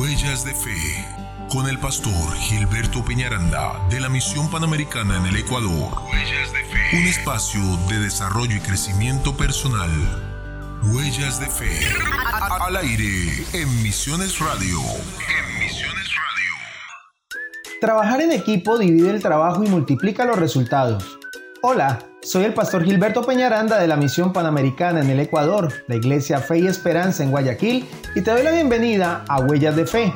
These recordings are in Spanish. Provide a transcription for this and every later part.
Huellas de Fe con el pastor Gilberto Peñaranda de la Misión Panamericana en el Ecuador. Huellas de Fe. Un espacio de desarrollo y crecimiento personal. Huellas de Fe. Al aire en Misiones Radio. En Misiones Radio. Trabajar en equipo divide el trabajo y multiplica los resultados. Hola, soy el pastor Gilberto Peñaranda de la Misión Panamericana en el Ecuador, la Iglesia Fe y Esperanza en Guayaquil, y te doy la bienvenida a Huellas de Fe.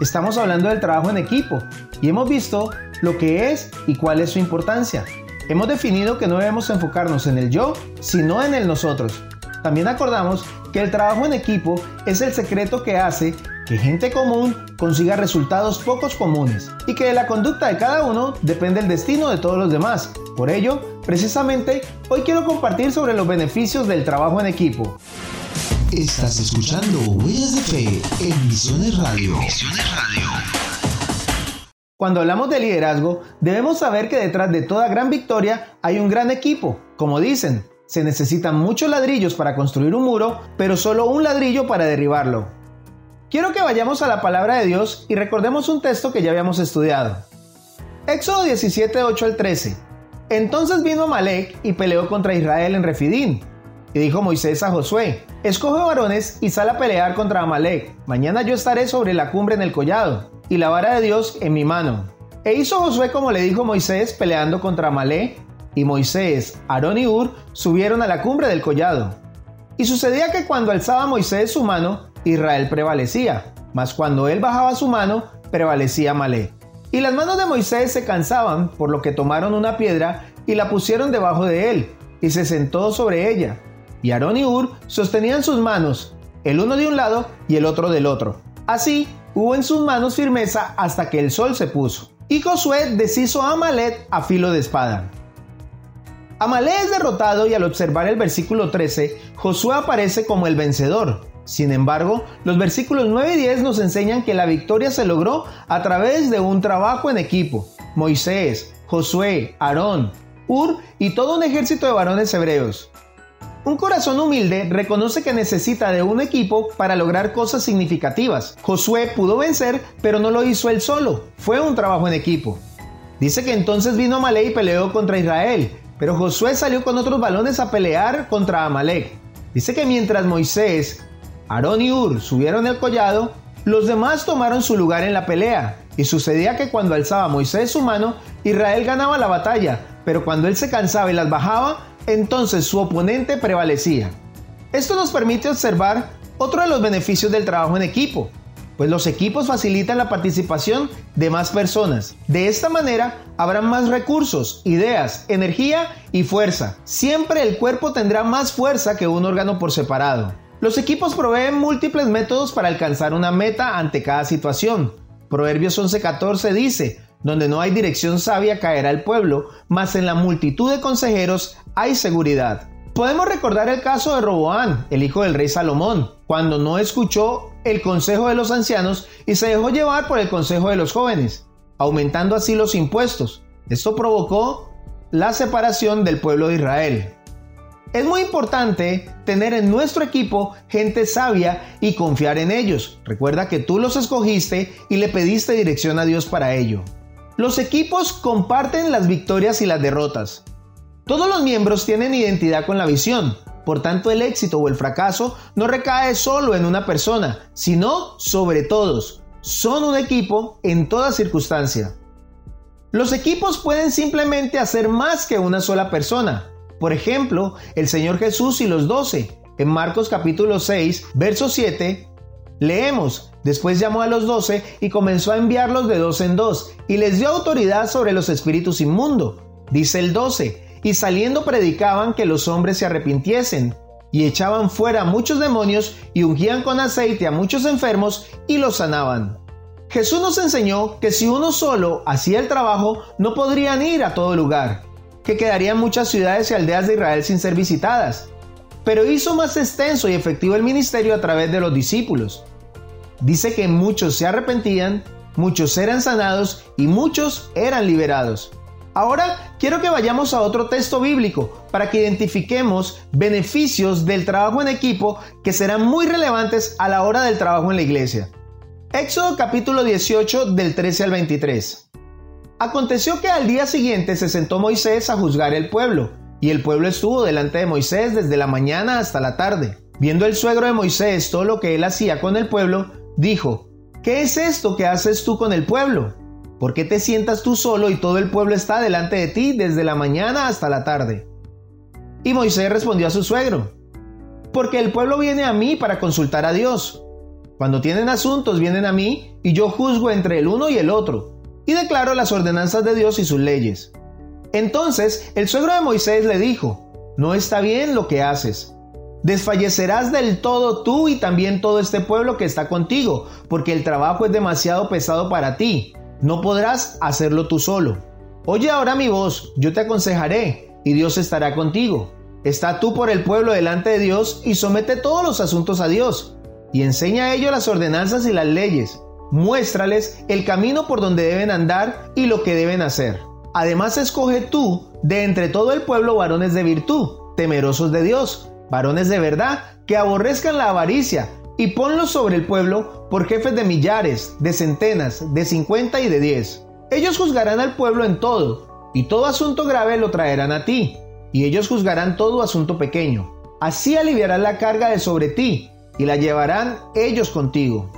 Estamos hablando del trabajo en equipo y hemos visto lo que es y cuál es su importancia. Hemos definido que no debemos enfocarnos en el yo, sino en el nosotros. También acordamos que el trabajo en equipo es el secreto que hace que gente común consiga resultados pocos comunes y que de la conducta de cada uno depende el destino de todos los demás. Por ello, precisamente, hoy quiero compartir sobre los beneficios del trabajo en equipo. Estás escuchando Huellas de Fe en Misiones Radio. Misiones Radio. Cuando hablamos de liderazgo, debemos saber que detrás de toda gran victoria hay un gran equipo. Como dicen, se necesitan muchos ladrillos para construir un muro, pero solo un ladrillo para derribarlo. Quiero que vayamos a la palabra de Dios y recordemos un texto que ya habíamos estudiado. Éxodo 17, 8 al 13. Entonces vino Amalek y peleó contra Israel en Refidín. Y dijo Moisés a Josué, escoge varones y sal a pelear contra Amalek. Mañana yo estaré sobre la cumbre en el collado, y la vara de Dios en mi mano. E hizo Josué como le dijo Moisés peleando contra Amalek, y Moisés, Aarón y Ur subieron a la cumbre del collado. Y sucedía que cuando alzaba Moisés su mano, Israel prevalecía, mas cuando él bajaba su mano, prevalecía Malé. Y las manos de Moisés se cansaban, por lo que tomaron una piedra y la pusieron debajo de él, y se sentó sobre ella. Y Aarón y Ur sostenían sus manos, el uno de un lado y el otro del otro. Así hubo en sus manos firmeza hasta que el sol se puso. Y Josué deshizo a Amalet a filo de espada. Amalé es derrotado y al observar el versículo 13, Josué aparece como el vencedor. Sin embargo, los versículos 9 y 10 nos enseñan que la victoria se logró a través de un trabajo en equipo. Moisés, Josué, Aarón, Ur y todo un ejército de varones hebreos. Un corazón humilde reconoce que necesita de un equipo para lograr cosas significativas. Josué pudo vencer, pero no lo hizo él solo, fue un trabajo en equipo. Dice que entonces vino Amalé y peleó contra Israel, pero Josué salió con otros balones a pelear contra Amalek. Dice que mientras Moisés, Aarón y Ur subieron el collado, los demás tomaron su lugar en la pelea. Y sucedía que cuando alzaba Moisés su mano, Israel ganaba la batalla, pero cuando él se cansaba y las bajaba, entonces su oponente prevalecía. Esto nos permite observar otro de los beneficios del trabajo en equipo, pues los equipos facilitan la participación de más personas. De esta manera habrá más recursos, ideas, energía y fuerza. Siempre el cuerpo tendrá más fuerza que un órgano por separado. Los equipos proveen múltiples métodos para alcanzar una meta ante cada situación. Proverbios 11:14 dice, donde no hay dirección sabia caerá el pueblo, mas en la multitud de consejeros hay seguridad. Podemos recordar el caso de Roboán, el hijo del rey Salomón, cuando no escuchó el consejo de los ancianos y se dejó llevar por el consejo de los jóvenes, aumentando así los impuestos. Esto provocó la separación del pueblo de Israel. Es muy importante tener en nuestro equipo gente sabia y confiar en ellos. Recuerda que tú los escogiste y le pediste dirección a Dios para ello. Los equipos comparten las victorias y las derrotas. Todos los miembros tienen identidad con la visión, por tanto el éxito o el fracaso no recae solo en una persona, sino sobre todos. Son un equipo en toda circunstancia. Los equipos pueden simplemente hacer más que una sola persona. Por ejemplo, el Señor Jesús y los doce. En Marcos capítulo 6, verso 7, leemos, Después llamó a los doce y comenzó a enviarlos de dos en dos, y les dio autoridad sobre los espíritus inmundos. Dice el 12, y saliendo predicaban que los hombres se arrepintiesen, y echaban fuera a muchos demonios, y ungían con aceite a muchos enfermos, y los sanaban. Jesús nos enseñó que si uno solo hacía el trabajo, no podrían ir a todo lugar, que quedarían muchas ciudades y aldeas de Israel sin ser visitadas, pero hizo más extenso y efectivo el ministerio a través de los discípulos dice que muchos se arrepentían, muchos eran sanados y muchos eran liberados. Ahora quiero que vayamos a otro texto bíblico para que identifiquemos beneficios del trabajo en equipo que serán muy relevantes a la hora del trabajo en la iglesia. Éxodo capítulo 18 del 13 al 23. Aconteció que al día siguiente se sentó Moisés a juzgar el pueblo, y el pueblo estuvo delante de Moisés desde la mañana hasta la tarde. Viendo el suegro de Moisés todo lo que él hacía con el pueblo, dijo, ¿Qué es esto que haces tú con el pueblo? ¿Por qué te sientas tú solo y todo el pueblo está delante de ti desde la mañana hasta la tarde? Y Moisés respondió a su suegro, porque el pueblo viene a mí para consultar a Dios. Cuando tienen asuntos vienen a mí y yo juzgo entre el uno y el otro, y declaro las ordenanzas de Dios y sus leyes. Entonces el suegro de Moisés le dijo, no está bien lo que haces. Desfallecerás del todo tú y también todo este pueblo que está contigo, porque el trabajo es demasiado pesado para ti. No podrás hacerlo tú solo. Oye ahora mi voz, yo te aconsejaré, y Dios estará contigo. Está tú por el pueblo delante de Dios y somete todos los asuntos a Dios, y enseña a ellos las ordenanzas y las leyes. Muéstrales el camino por donde deben andar y lo que deben hacer. Además escoge tú de entre todo el pueblo varones de virtud, temerosos de Dios, varones de verdad, que aborrezcan la avaricia, y ponlos sobre el pueblo por jefes de millares, de centenas, de cincuenta y de diez. Ellos juzgarán al pueblo en todo, y todo asunto grave lo traerán a ti, y ellos juzgarán todo asunto pequeño. Así aliviarán la carga de sobre ti, y la llevarán ellos contigo.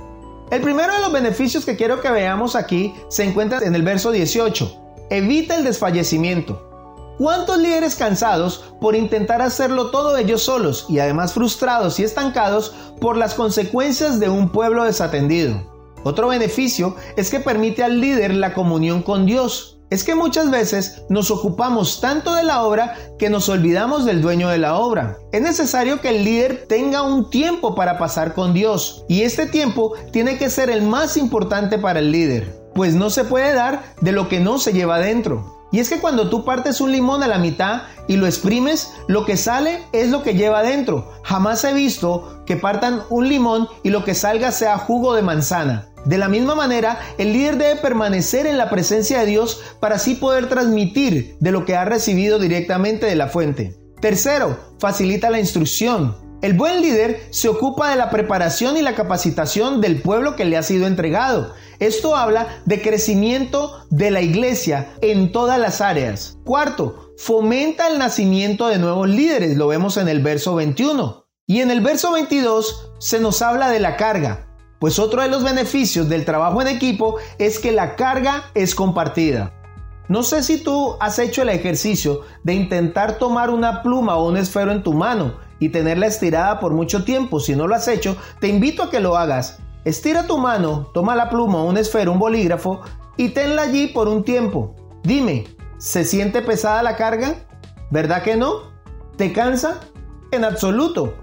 El primero de los beneficios que quiero que veamos aquí se encuentra en el verso 18. Evita el desfallecimiento. ¿Cuántos líderes cansados por intentar hacerlo todo ellos solos y además frustrados y estancados por las consecuencias de un pueblo desatendido? Otro beneficio es que permite al líder la comunión con Dios. Es que muchas veces nos ocupamos tanto de la obra que nos olvidamos del dueño de la obra. Es necesario que el líder tenga un tiempo para pasar con Dios y este tiempo tiene que ser el más importante para el líder, pues no se puede dar de lo que no se lleva dentro. Y es que cuando tú partes un limón a la mitad y lo exprimes, lo que sale es lo que lleva adentro. Jamás he visto que partan un limón y lo que salga sea jugo de manzana. De la misma manera, el líder debe permanecer en la presencia de Dios para así poder transmitir de lo que ha recibido directamente de la fuente. Tercero, facilita la instrucción. El buen líder se ocupa de la preparación y la capacitación del pueblo que le ha sido entregado. Esto habla de crecimiento de la iglesia en todas las áreas. Cuarto, fomenta el nacimiento de nuevos líderes, lo vemos en el verso 21. Y en el verso 22 se nos habla de la carga, pues otro de los beneficios del trabajo en equipo es que la carga es compartida. No sé si tú has hecho el ejercicio de intentar tomar una pluma o un esfero en tu mano y tenerla estirada por mucho tiempo. Si no lo has hecho, te invito a que lo hagas Estira tu mano, toma la pluma, un esfero, un bolígrafo y tenla allí por un tiempo. Dime, ¿se siente pesada la carga? ¿Verdad que no? ¿Te cansa? En absoluto.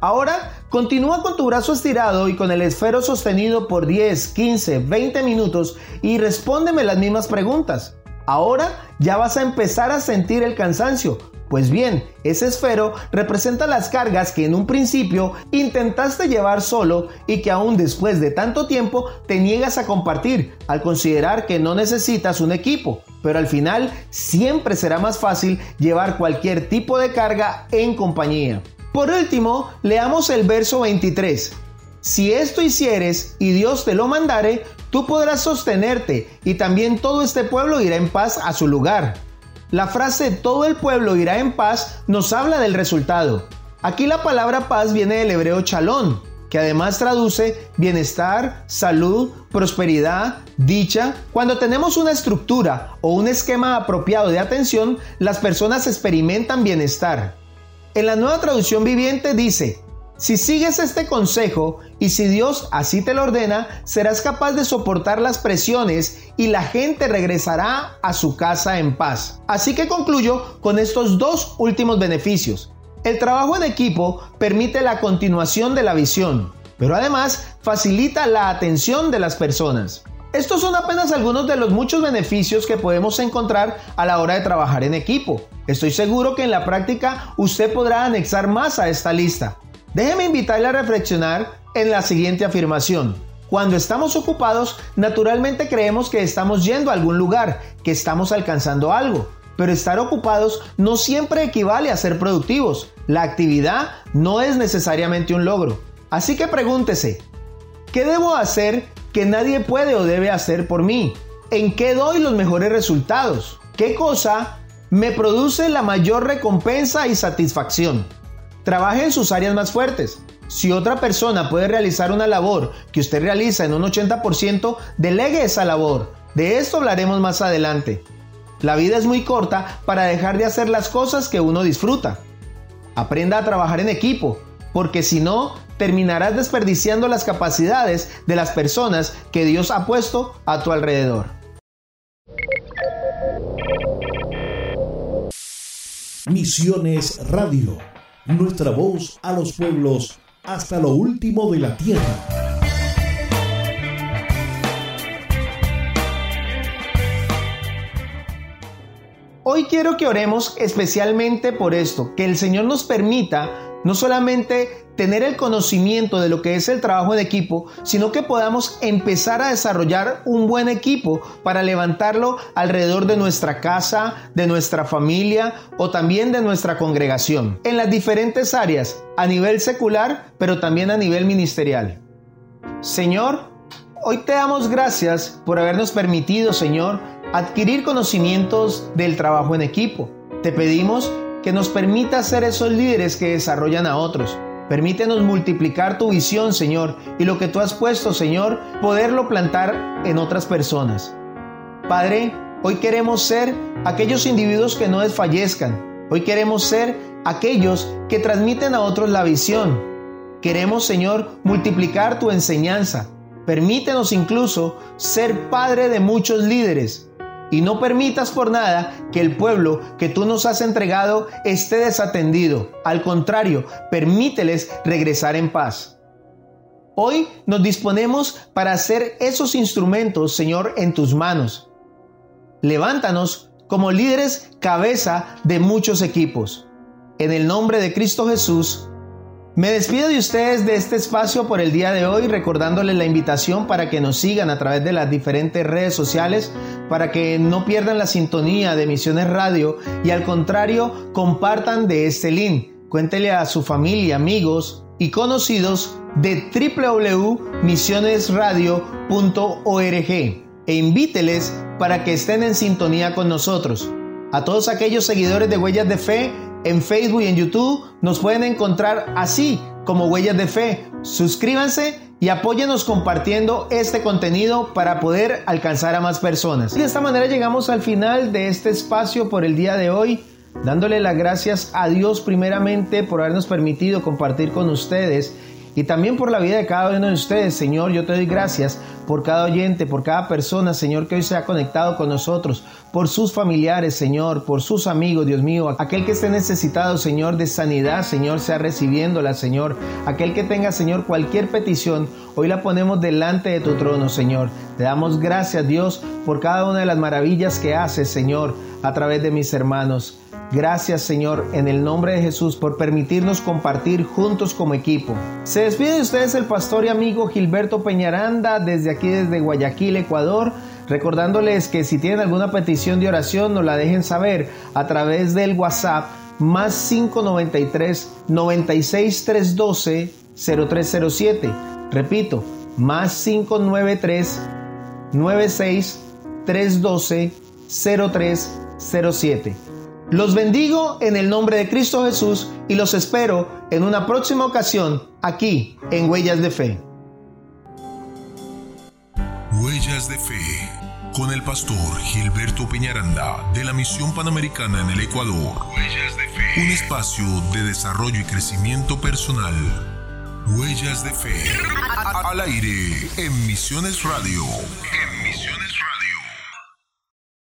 Ahora, continúa con tu brazo estirado y con el esfero sostenido por 10, 15, 20 minutos y respóndeme las mismas preguntas. Ahora ya vas a empezar a sentir el cansancio, pues bien, ese esfero representa las cargas que en un principio intentaste llevar solo y que aún después de tanto tiempo te niegas a compartir al considerar que no necesitas un equipo. Pero al final siempre será más fácil llevar cualquier tipo de carga en compañía. Por último, leamos el verso 23. Si esto hicieres y Dios te lo mandare, tú podrás sostenerte y también todo este pueblo irá en paz a su lugar. La frase todo el pueblo irá en paz nos habla del resultado. Aquí la palabra paz viene del hebreo chalón, que además traduce bienestar, salud, prosperidad, dicha. Cuando tenemos una estructura o un esquema apropiado de atención, las personas experimentan bienestar. En la nueva traducción viviente dice, si sigues este consejo y si Dios así te lo ordena, serás capaz de soportar las presiones y la gente regresará a su casa en paz. Así que concluyo con estos dos últimos beneficios. El trabajo en equipo permite la continuación de la visión, pero además facilita la atención de las personas. Estos son apenas algunos de los muchos beneficios que podemos encontrar a la hora de trabajar en equipo. Estoy seguro que en la práctica usted podrá anexar más a esta lista. Déjeme invitarle a reflexionar en la siguiente afirmación. Cuando estamos ocupados, naturalmente creemos que estamos yendo a algún lugar, que estamos alcanzando algo. Pero estar ocupados no siempre equivale a ser productivos. La actividad no es necesariamente un logro. Así que pregúntese, ¿qué debo hacer que nadie puede o debe hacer por mí? ¿En qué doy los mejores resultados? ¿Qué cosa me produce la mayor recompensa y satisfacción? Trabaje en sus áreas más fuertes. Si otra persona puede realizar una labor que usted realiza en un 80%, delegue esa labor. De esto hablaremos más adelante. La vida es muy corta para dejar de hacer las cosas que uno disfruta. Aprenda a trabajar en equipo, porque si no, terminarás desperdiciando las capacidades de las personas que Dios ha puesto a tu alrededor. Misiones Radio, nuestra voz a los pueblos hasta lo último de la tierra. Hoy quiero que oremos especialmente por esto, que el Señor nos permita no solamente tener el conocimiento de lo que es el trabajo en equipo, sino que podamos empezar a desarrollar un buen equipo para levantarlo alrededor de nuestra casa, de nuestra familia o también de nuestra congregación, en las diferentes áreas, a nivel secular, pero también a nivel ministerial. Señor, hoy te damos gracias por habernos permitido, Señor, adquirir conocimientos del trabajo en equipo. Te pedimos que nos permita ser esos líderes que desarrollan a otros. Permítenos multiplicar tu visión, Señor, y lo que tú has puesto, Señor, poderlo plantar en otras personas. Padre, hoy queremos ser aquellos individuos que no desfallezcan. Hoy queremos ser aquellos que transmiten a otros la visión. Queremos, Señor, multiplicar tu enseñanza. Permítenos incluso ser padre de muchos líderes y no permitas por nada que el pueblo que tú nos has entregado esté desatendido. Al contrario, permíteles regresar en paz. Hoy nos disponemos para hacer esos instrumentos, Señor, en tus manos. Levántanos como líderes cabeza de muchos equipos. En el nombre de Cristo Jesús, me despido de ustedes de este espacio por el día de hoy, recordándoles la invitación para que nos sigan a través de las diferentes redes sociales, para que no pierdan la sintonía de Misiones Radio y al contrario, compartan de este link. Cuéntele a su familia, amigos y conocidos de www.misionesradio.org e invíteles para que estén en sintonía con nosotros. A todos aquellos seguidores de Huellas de Fe, en Facebook y en YouTube nos pueden encontrar así como Huellas de Fe. Suscríbanse y apóyenos compartiendo este contenido para poder alcanzar a más personas. de esta manera llegamos al final de este espacio por el día de hoy, dándole las gracias a Dios primeramente por habernos permitido compartir con ustedes y también por la vida de cada uno de ustedes. Señor, yo te doy gracias por cada oyente, por cada persona, Señor, que hoy se ha conectado con nosotros, por sus familiares, Señor, por sus amigos, Dios mío. Aquel que esté necesitado, Señor, de sanidad, Señor, sea recibiéndola, Señor. Aquel que tenga, Señor, cualquier petición, hoy la ponemos delante de tu trono, Señor. Te damos gracias, Dios, por cada una de las maravillas que haces, Señor, a través de mis hermanos. Gracias Señor en el nombre de Jesús por permitirnos compartir juntos como equipo. Se despide de ustedes el pastor y amigo Gilberto Peñaranda desde aquí desde Guayaquil, Ecuador. Recordándoles que si tienen alguna petición de oración nos la dejen saber a través del WhatsApp más 593 96 312 0307. Repito, más 593 96 312 0307. Los bendigo en el nombre de Cristo Jesús y los espero en una próxima ocasión aquí en Huellas de Fe. Huellas de Fe con el pastor Gilberto Peñaranda de la Misión Panamericana en el Ecuador. Huellas de Fe. Un espacio de desarrollo y crecimiento personal. Huellas de Fe. Al aire en Misiones Radio.